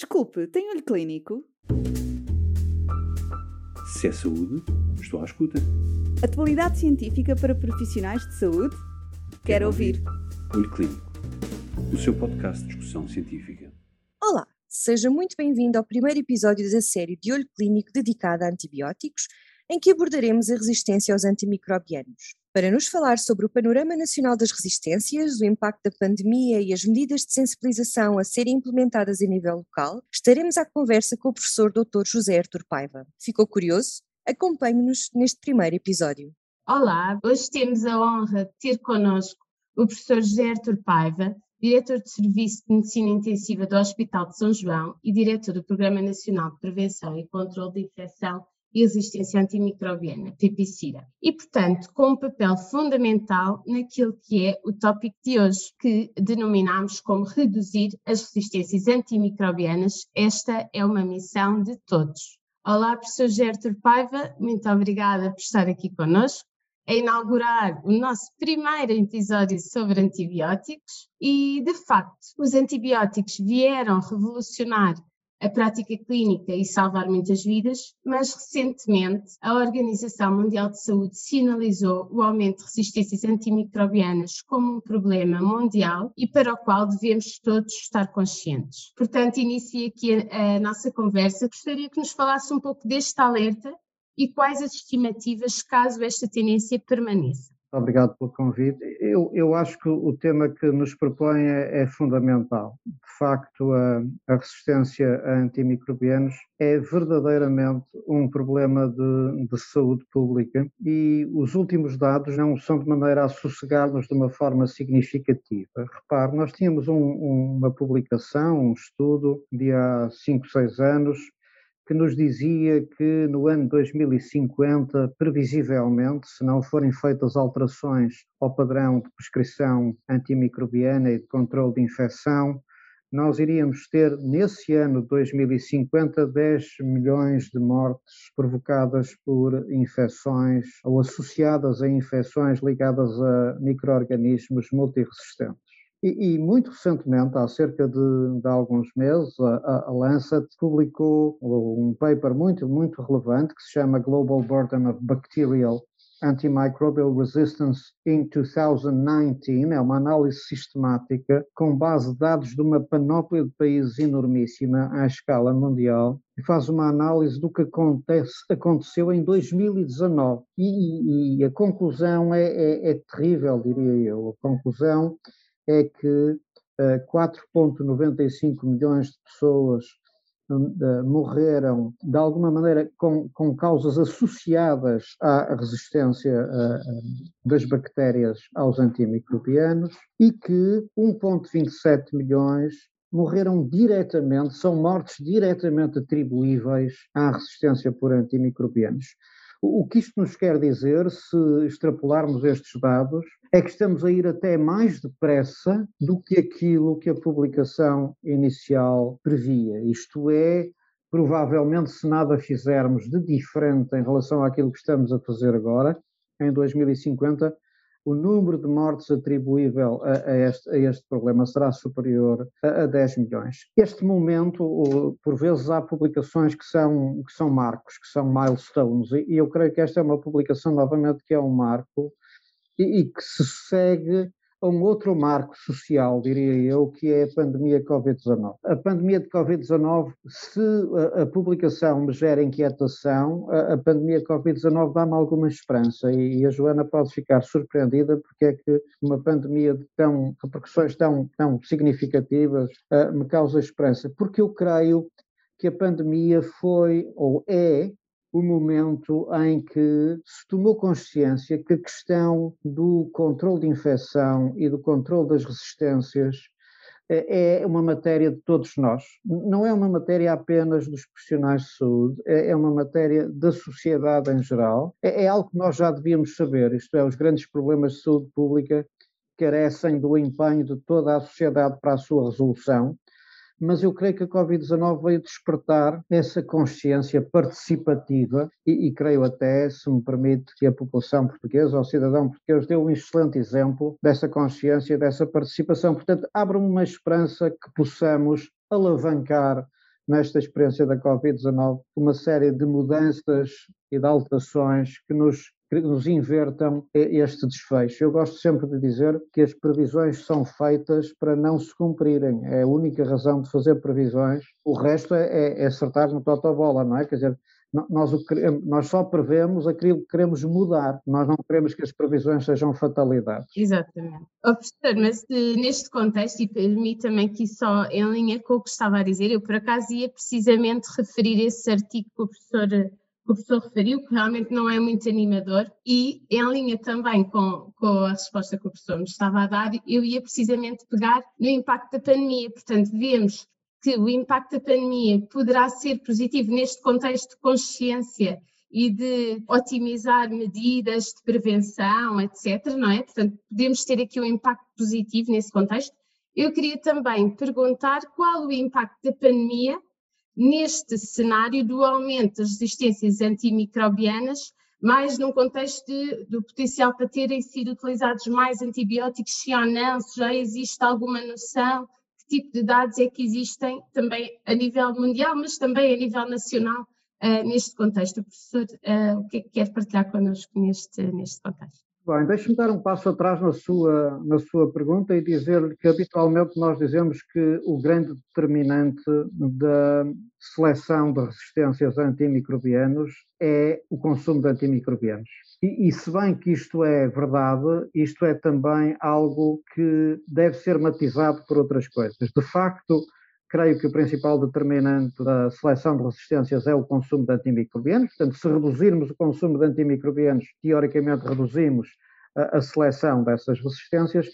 Desculpe, tem olho clínico? Se é saúde, estou à escuta. Atualidade científica para profissionais de saúde? Quero ouvir. Olho Clínico, o seu podcast de discussão científica. Olá, seja muito bem-vindo ao primeiro episódio da série de Olho Clínico dedicada a antibióticos, em que abordaremos a resistência aos antimicrobianos. Para nos falar sobre o panorama nacional das resistências, o impacto da pandemia e as medidas de sensibilização a serem implementadas a nível local, estaremos à conversa com o professor Dr. José Artur Paiva. Ficou curioso? Acompanhe-nos neste primeiro episódio. Olá, hoje temos a honra de ter connosco o professor José Artur Paiva, diretor de Serviço de Medicina Intensiva do Hospital de São João e diretor do Programa Nacional de Prevenção e Controlo de Infecção resistência antimicrobiana, TPCIRA, e, portanto, com um papel fundamental naquilo que é o tópico de hoje, que denominamos como reduzir as resistências antimicrobianas. Esta é uma missão de todos. Olá, professor Gertrude Paiva, muito obrigada por estar aqui conosco a inaugurar o nosso primeiro episódio sobre antibióticos e, de facto, os antibióticos vieram revolucionar a prática clínica e salvar muitas vidas, mas recentemente a Organização Mundial de Saúde sinalizou o aumento de resistências antimicrobianas como um problema mundial e para o qual devemos todos estar conscientes. Portanto, inicio aqui a, a nossa conversa. Gostaria que nos falasse um pouco deste alerta e quais as estimativas caso esta tendência permaneça. Obrigado pelo convite. Eu, eu acho que o tema que nos propõe é, é fundamental. De facto, a, a, resistência a antimicrobianos é verdadeiramente um problema de, de, saúde pública e os últimos dados não são de maneira a sossegar-nos de uma forma significativa. Repare, nós tínhamos um, uma publicação, um estudo de há 5, 6 anos, que nos dizia que no ano 2050, previsivelmente, se não forem feitas alterações ao padrão de prescrição antimicrobiana e de controle de infecção, nós iríamos ter nesse ano 2050 10 milhões de mortes provocadas por infecções ou associadas a infecções ligadas a microorganismos multiresistentes. E, e, muito recentemente, há cerca de, de alguns meses, a, a, Lancet publicou um paper muito, muito relevante que se chama Global Burden of Bacterial Antimicrobial Resistance in 2019. É uma análise sistemática com base de dados de uma panóplia de países enormíssima à escala mundial e faz uma análise do que acontece, aconteceu em 2019. E, e a conclusão é, é, é terrível, diria eu. A conclusão é que 4,95 eh, milhões de pessoas hum, morreram de alguma maneira com, com causas associadas à resistência eh, das bactérias aos antimicrobianos e que 1,27 milhões morreram diretamente, são mortes diretamente atribuíveis à resistência por antimicrobianos. O que isto nos quer dizer, se extrapolarmos estes dados, é que estamos a ir até mais depressa do que aquilo que a publicação inicial previa. Isto é, provavelmente, se nada fizermos de diferente em relação àquilo que estamos a fazer agora, em 2050, o número de mortes atribuível a, a, este, a este, problema será superior a, a, 10 milhões. Este momento, por vezes, há publicações que são, que são marcos, que são milestones, e, e eu creio que esta é uma publicação, novamente, que é um marco e, e que se segue a um outro marco social, diria eu, que é a pandemia Covid-19. A pandemia de Covid-19, se a, publicação me gera inquietação, a, pandemia Covid-19 dá-me alguma esperança e, a Joana pode ficar surpreendida porque é que uma pandemia de tão, repercussões tão, tão significativas uh, me causa esperança. Porque eu creio que a pandemia foi ou é o momento em que se tomou consciência que a questão do controle de infecção e do controle das resistências é, é uma matéria de todos nós. Não é uma matéria apenas dos profissionais de saúde, é, é uma matéria da sociedade em geral. É, é algo que nós já devíamos saber, isto é, os grandes problemas de saúde pública carecem do empenho de toda a sociedade para a sua resolução mas eu creio que a Covid-19 veio despertar essa consciência participativa e, e, creio até, se me permite, que a população portuguesa, ou o cidadão português, deu um excelente exemplo dessa consciência, dessa participação. Portanto, abre uma esperança que possamos alavancar nesta experiência da Covid-19, uma série de mudanças e de alterações que nos que nos invertam este desfecho. Eu gosto sempre de dizer que as previsões são feitas para não se cumprirem. É a única razão de fazer previsões. O resto é, é, é acertar no totobola, não é? Quer dizer, nós, nós, só prevemos aquilo que queremos mudar, nós não queremos que as previsões sejam fatalidades. Exatamente. Oh, professor, mas neste contexto, e permita-me aqui só em linha com o que estava a dizer, eu por acaso ia precisamente referir esse artigo que o professor o professor referiu, que realmente não é muito animador, e em linha também com, com a resposta que o professor me estava a dar, eu ia precisamente pegar no impacto da pandemia. Portanto, vemos que o impacto da pandemia poderá ser positivo neste contexto de consciência e de otimizar medidas de prevenção, etc., não é? Portanto, podemos ter aqui um impacto positivo nesse contexto. Eu queria também perguntar qual o impacto da pandemia neste cenário do aumento das resistências antimicrobianas, mais num contexto de, do potencial para terem sido utilizados mais antibióticos, se ou não, se já existe alguma noção, que tipo de dados é que existem também a nível mundial, mas também a nível nacional, uh, neste contexto. O professor, uh, o que é que quer partilhar connosco neste, neste contexto? Bem, deixe-me dar um passo atrás na sua, na sua pergunta e dizer que habitualmente nós dizemos que o grande determinante da seleção de resistências a antimicrobianos é o consumo de antimicrobianos. E, e, se bem que isto é verdade, isto é também algo que deve ser matizado por outras coisas. De facto, creio que o principal determinante da seleção de resistências é o consumo de antimicrobianos. Portanto, se reduzirmos o consumo de antimicrobianos, teoricamente reduzimos a, a seleção dessas resistências.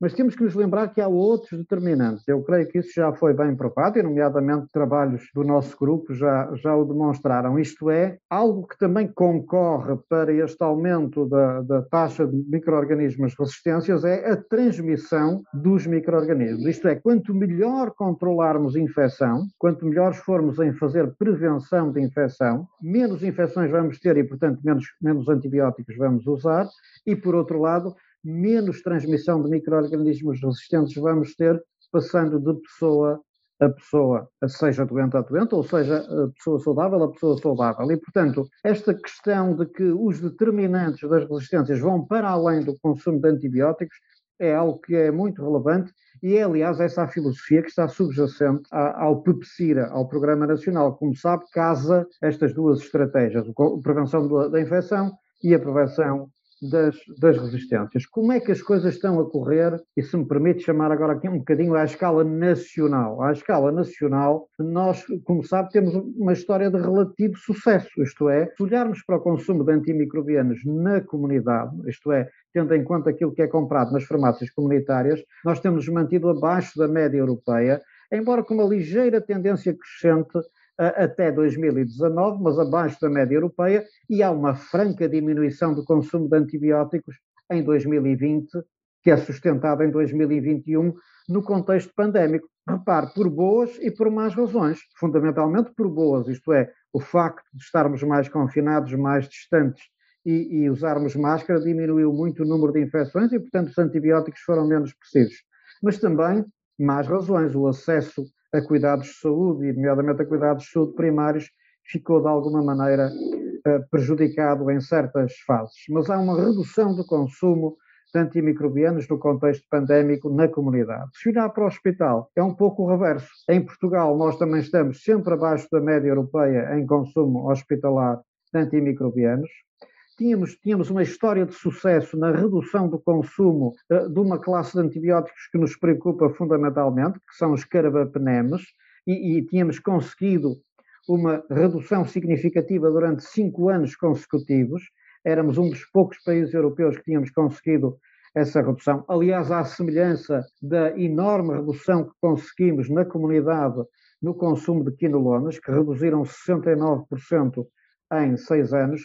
Mas temos que nos lembrar que há outros determinantes. Eu creio que isso já foi bem provado, e nomeadamente trabalhos do nosso grupo já, já o demonstraram. Isto é, algo que também concorre para este aumento da, da taxa de micro-organismos resistências é a transmissão dos micro-organismos. Isto é, quanto melhor controlarmos infecção, quanto melhores formos em fazer prevenção de infecção, menos infecções vamos ter e, portanto, menos, menos antibióticos vamos usar, e, por outro lado, menos transmissão de micro-organismos resistentes vamos ter, passando de pessoa a pessoa, seja doente a doente, ou seja, a pessoa saudável a pessoa saudável. E, portanto, esta questão de que os determinantes das resistências vão para além do consumo de antibióticos é algo que é muito relevante e é, aliás, essa a filosofia que está subjacente ao PEPSIRA, ao Programa Nacional. Como sabe, casa estas duas estratégias, a prevenção da infecção e a prevenção das, das, resistências. Como é que as coisas estão a correr? E se me permite chamar agora aqui um bocadinho à escala nacional. À escala nacional, nós, como sabe, temos uma história de relativo sucesso, isto é, se olharmos para o consumo de antimicrobianos na comunidade, isto é, tendo em conta aquilo que é comprado nas farmácias comunitárias, nós temos mantido abaixo da média europeia, embora com uma ligeira tendência crescente até 2019, mas abaixo da média europeia, e há uma franca diminuição do consumo de antibióticos em 2020, que é sustentada em 2021 no contexto pandémico. Repare, por boas e por más razões. Fundamentalmente por boas, isto é, o facto de estarmos mais confinados, mais distantes e, e usarmos máscara diminuiu muito o número de infecções e, portanto, os antibióticos foram menos precisos. Mas também más razões, o acesso a cuidados de saúde, e nomeadamente a cuidados de saúde primários, ficou de alguma maneira eh, prejudicado em certas fases. Mas há uma redução do consumo de antimicrobianos no contexto pandémico na comunidade. Se olhar para o hospital, é um pouco o reverso. Em Portugal, nós também estamos sempre abaixo da média europeia em consumo hospitalar de antimicrobianos tínhamos, tínhamos uma história de sucesso na redução do consumo uh, de uma classe de antibióticos que nos preocupa fundamentalmente, que são os carbapenemes, e, e tínhamos conseguido uma redução significativa durante cinco anos consecutivos. Éramos um dos poucos países europeus que tínhamos conseguido essa redução. Aliás, à semelhança da enorme redução que conseguimos na comunidade no consumo de quinolonas, que reduziram 69% em seis anos,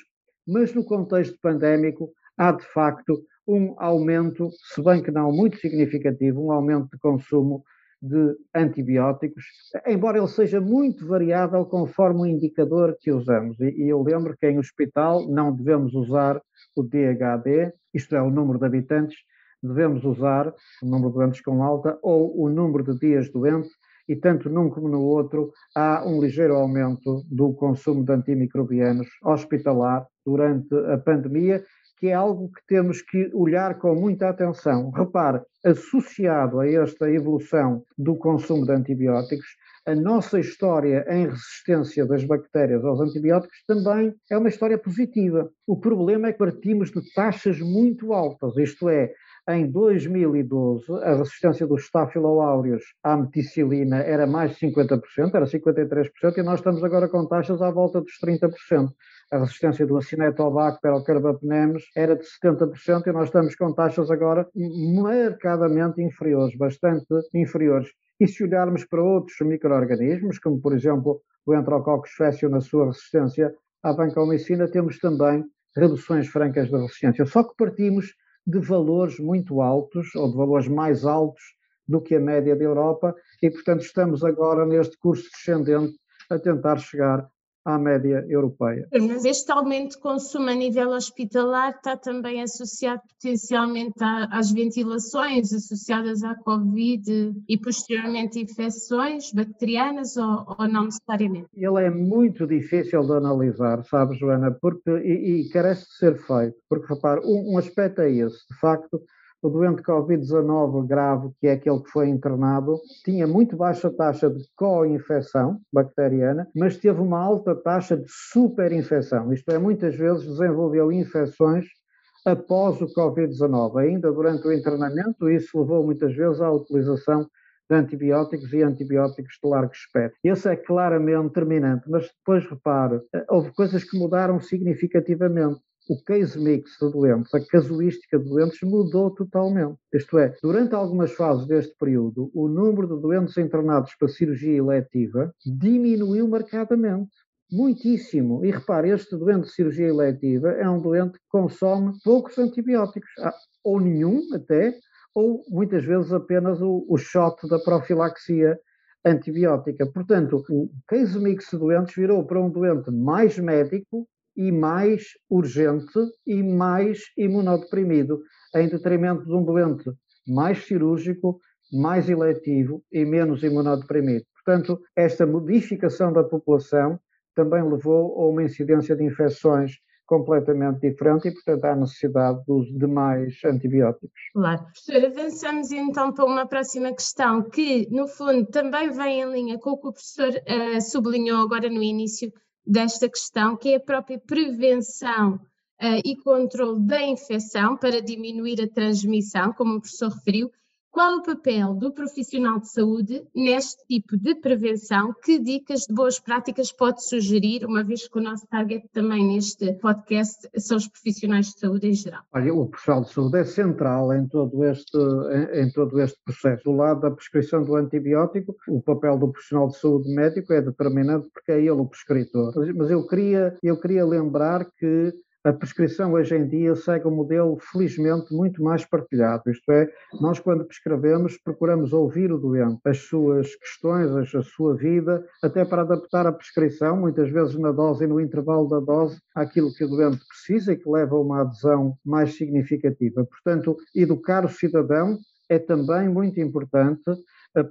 mas no contexto pandémico há de facto um aumento, se bem que não muito significativo, um aumento de consumo de antibióticos, embora ele seja muito variável conforme o indicador que usamos. E, eu lembro que em hospital não devemos usar o DHD, isto é, o número de habitantes, devemos usar o número de doentes com alta ou o número de dias doente, e tanto num como no outro há um ligeiro aumento do consumo de antimicrobianos hospitalar durante a pandemia, que é algo que temos que olhar com muita atenção. Repare, associado a esta evolução do consumo de antibióticos, a nossa história em resistência das bactérias aos antibióticos também é uma história positiva. O problema é que partimos de taxas muito altas, isto é, em 2012, a resistência dos Staphyloaureus à meticilina era mais de 50%, era 53%, e nós estamos agora com taxas à volta dos 30%. A resistência do Acinetobacter ao carbapenems era de 70% e nós estamos com taxas agora marcadamente inferiores, bastante inferiores. E se olharmos para outros micro-organismos, como por exemplo o Enterococcus faecium na sua resistência à vancomicina, temos também reduções francas da resistência. Só que partimos de valores muito altos, ou de valores mais altos do que a média da Europa, e portanto estamos agora neste curso descendente a tentar chegar à média europeia. Mas este aumento de consumo a nível hospitalar está também associado potencialmente às ventilações associadas à Covid e posteriormente infecções bacterianas ou, ou não necessariamente? Ele é muito difícil de analisar, sabe, Joana, porque, e, e carece de ser feito, porque repare, um, um aspecto é esse, de facto, o doente Covid-19 grave, que é aquele que foi internado, tinha muito baixa taxa de co-infecção bacteriana, mas teve uma alta taxa de superinfecção, isto é, muitas vezes desenvolveu infecções após o Covid-19. Ainda durante o internamento, isso levou muitas vezes à utilização de antibióticos e antibióticos de largo espectro. Esse é claramente determinante, mas depois repare, houve coisas que mudaram significativamente o case mix de doentes, a casuística de doentes mudou totalmente. Isto é, durante algumas fases deste período, o número de doentes internados para cirurgia eletiva diminuiu marcadamente. Muitíssimo. E repare, este doente de cirurgia eletiva é um doente que consome poucos antibióticos, ah, ou nenhum até, ou muitas vezes apenas o, o shot da profilaxia antibiótica. Portanto, o case mix de doentes virou para um doente mais médico e mais urgente e mais imunodeprimido, em detrimento de um doente mais cirúrgico, mais eletivo e menos imunodeprimido. Portanto, esta modificação da população também levou a uma incidência de infecções completamente diferente e, portanto, há necessidade do uso de mais antibióticos. Claro. Professor, avançamos então para uma próxima questão que, no fundo, também vem em linha com o que o professor uh, sublinhou agora no início desta questão, que é a própria prevenção uh, e controle da infecção para diminuir a transmissão, como o professor referiu, qual o papel do profissional de saúde neste tipo de prevenção? Que dicas de boas práticas pode sugerir, uma vez que o nosso target também neste podcast são os profissionais de saúde em geral? Olha, o profissional de saúde é central em todo este, em, em todo este processo. Do lado da prescrição do antibiótico, o papel do profissional de saúde médico é determinante porque é ele o prescritor. Mas eu queria, eu queria lembrar que a prescrição hoje em dia segue um modelo, felizmente, muito mais partilhado. Isto é, nós, quando prescrevemos, procuramos ouvir o doente, as suas questões, a sua vida, até para adaptar a prescrição, muitas vezes na dose e no intervalo da dose, àquilo que o doente precisa e que leva a uma adesão mais significativa. Portanto, educar o cidadão é também muito importante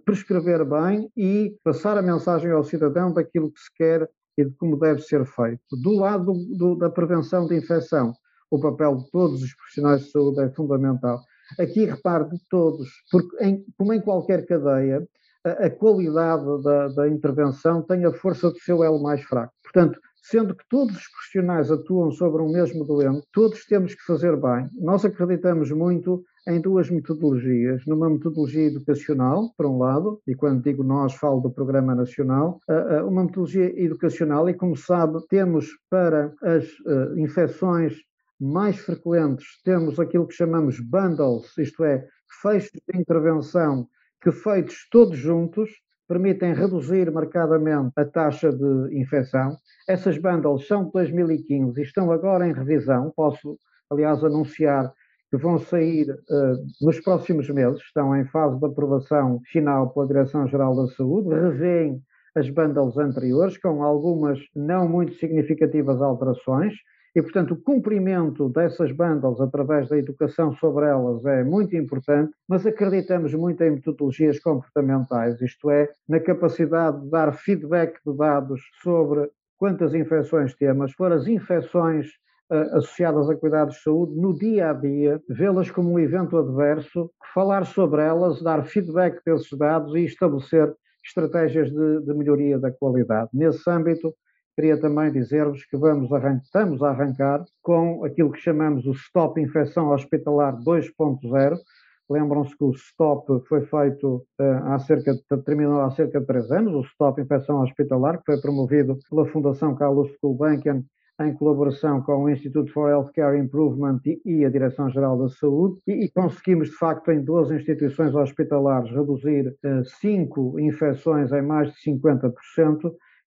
prescrever bem e passar a mensagem ao cidadão daquilo que se quer e de como deve ser feito. Do lado do, da prevenção de infecção, o papel de todos os profissionais de saúde é fundamental. Aqui repare de todos, porque em, como em qualquer cadeia, a, a qualidade da, da, intervenção tem a força do seu elo mais fraco. Portanto, sendo que todos os profissionais atuam sobre um mesmo doente, todos temos que fazer bem. Nós acreditamos muito em duas metodologias. Numa metodologia educacional, por um lado, e quando digo nós, falo do Programa Nacional, uma metodologia educacional, e como sabe, temos para as eh, infecções mais frequentes, temos aquilo que chamamos bundles, isto é, fechos de intervenção que feitos todos juntos permitem reduzir marcadamente a taxa de infecção. Essas bundles são de 2015 e estão agora em revisão. Posso, aliás, anunciar que vão sair uh, nos próximos meses, estão em fase de aprovação final pela Direção-Geral da Saúde, revêem as bundles anteriores, com algumas não muito significativas alterações, e, portanto, o cumprimento dessas bundles através da educação sobre elas é muito importante, mas acreditamos muito em metodologias comportamentais, isto é, na capacidade de dar feedback de dados sobre quantas infecções temos, for as infecções associadas a cuidados de saúde no dia a dia, vê-las como um evento adverso, falar sobre elas, dar feedback desses dados e estabelecer estratégias de, de melhoria da qualidade. Nesse âmbito, queria também dizer-vos que vamos estamos a arrancar com aquilo que chamamos o Stop Infecção Hospitalar 2.0. Lembram-se que o Stop foi feito uh, há cerca de, terminou há cerca de três anos, o Stop Infecção Hospitalar, que foi promovido pela Fundação Carlos Gulbenkian em colaboração com o Institute for Healthcare Improvement e a Direção-Geral da Saúde, e, conseguimos, de facto, em 12 instituições hospitalares, reduzir 5 uh, infecções em mais de 50%,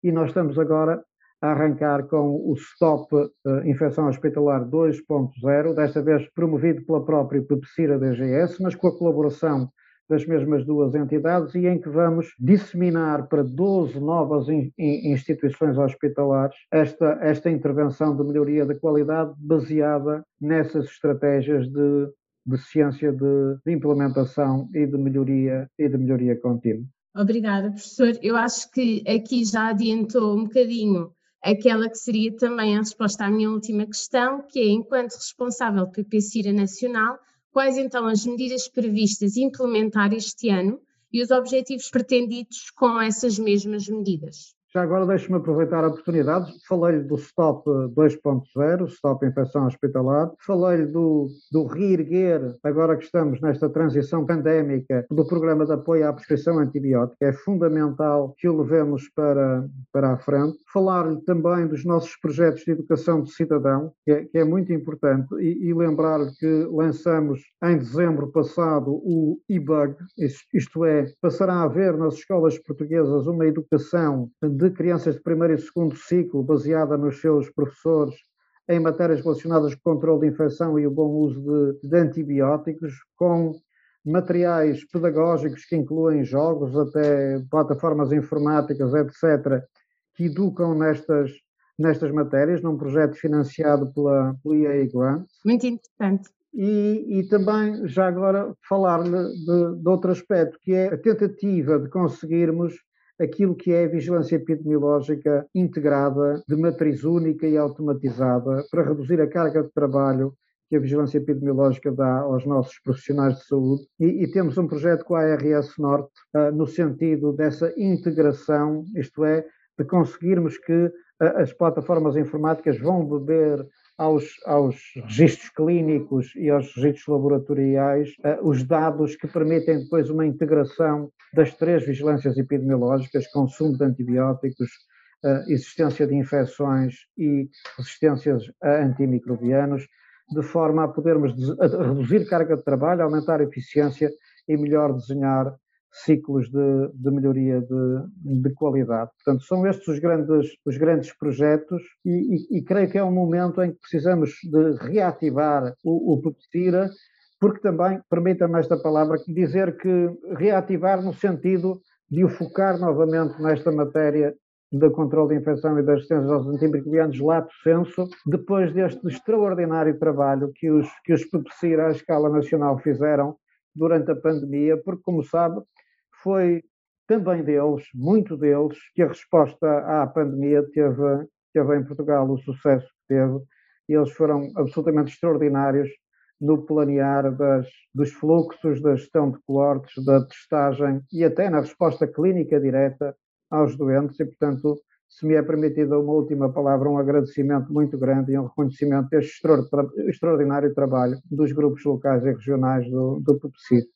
e nós estamos agora a arrancar com o Stop uh, Infecção Hospitalar 2.0, desta vez promovido pela própria PEPSIRA DGS, mas com a colaboração das mesmas duas entidades e em que vamos disseminar para 12 novas in, in, instituições hospitalares esta, esta intervenção de melhoria da qualidade baseada nessas estratégias de, de ciência de, de implementação e de melhoria e de melhoria contínua. Obrigada, professor. Eu acho que aqui já adiantou um bocadinho aquela que seria também a resposta à minha última questão, que é, enquanto responsável pelo PCIRA Nacional, quais então as medidas previstas implementar este ano e os objetivos pretendidos com essas mesmas medidas? Já agora deixe-me aproveitar a oportunidade. Falei-lhe do STOP 2.0, STOP Infecção Hospitalar. Falei-lhe do, do reerguer, agora que estamos nesta transição pandémica, do programa de apoio à prescrição antibiótica. É fundamental que o levemos para, para a frente. Falar-lhe também dos nossos projetos de educação de cidadão, que é, que é muito importante, e, e lembrar-lhe que lançamos em dezembro passado o e-bug, isto é, passará a haver nas escolas portuguesas uma educação de crianças de primeiro e segundo ciclo, baseada nos seus professores em matérias relacionadas com o controle de infecção e o bom uso de, de antibióticos, com materiais pedagógicos que incluem jogos, até plataformas informáticas, etc., que educam nestas, nestas matérias, num projeto financiado pela, pela Grant. Muito interessante. E, e, também, já agora, falar-lhe de, de, outro aspecto, que é a tentativa de conseguirmos aquilo que é a vigilância epidemiológica integrada, de matriz única e automatizada, para reduzir a carga de trabalho que a vigilância epidemiológica dá aos nossos profissionais de saúde. E, e temos um projeto com a ARS Norte uh, no sentido dessa integração, isto é, de conseguirmos que uh, as plataformas informáticas vão beber aos, aos registros clínicos e aos registros laboratoriais uh, os dados que permitem depois uma integração das três vigilâncias epidemiológicas, consumo de antibióticos, uh, existência de infecções e resistências a antimicrobianos, de forma a podermos reduzir carga de trabalho, aumentar a eficiência e melhor desenhar ciclos de, de melhoria de, de, qualidade. Portanto, são estes os grandes, os grandes projetos e, e, e creio que é um momento em que precisamos de reativar o, o PEPSIRA, porque também, permita-me esta palavra, dizer que reativar no sentido de o focar novamente nesta matéria do controle de infecção e da resistência aos antimicrobianos lato senso, depois deste extraordinário trabalho que os, que os PEPSIRA à escala nacional fizeram durante a pandemia, porque, como sabe, foi também deles, muito deles, que a resposta à pandemia teve, teve em Portugal o sucesso que teve, e eles foram absolutamente extraordinários no planear das, dos fluxos, da gestão de coortes, da testagem e até na resposta clínica direta aos doentes, e portanto se me é permitida uma última palavra, um agradecimento muito grande e um reconhecimento deste extraordinário trabalho dos grupos locais e regionais do, do.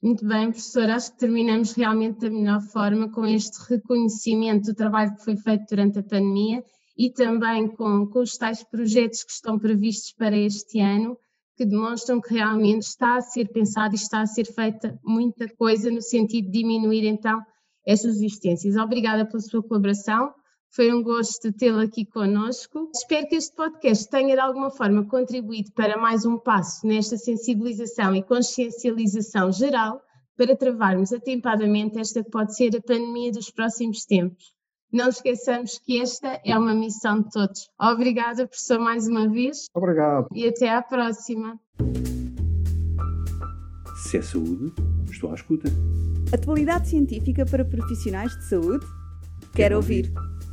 Muito bem, professor, acho que terminamos realmente da melhor forma com este reconhecimento do trabalho que foi feito durante a pandemia e também com, com os tais projetos que estão previstos para este ano, que demonstram que realmente está a ser pensado e está a ser feita muita coisa no sentido de diminuir então estas existências. Obrigada pela sua colaboração. Foi um gosto tê-lo aqui conosco. Espero que este podcast tenha de alguma forma contribuído para mais um passo nesta sensibilização e consciencialização geral para travarmos atempadamente esta que pode ser a pandemia dos próximos tempos. Não esqueçamos que esta é uma missão de todos. Obrigada, professor, mais uma vez. Obrigado. E até à próxima. Se é saúde, estou à escuta. Atualidade científica para profissionais de saúde? Quero ouvir.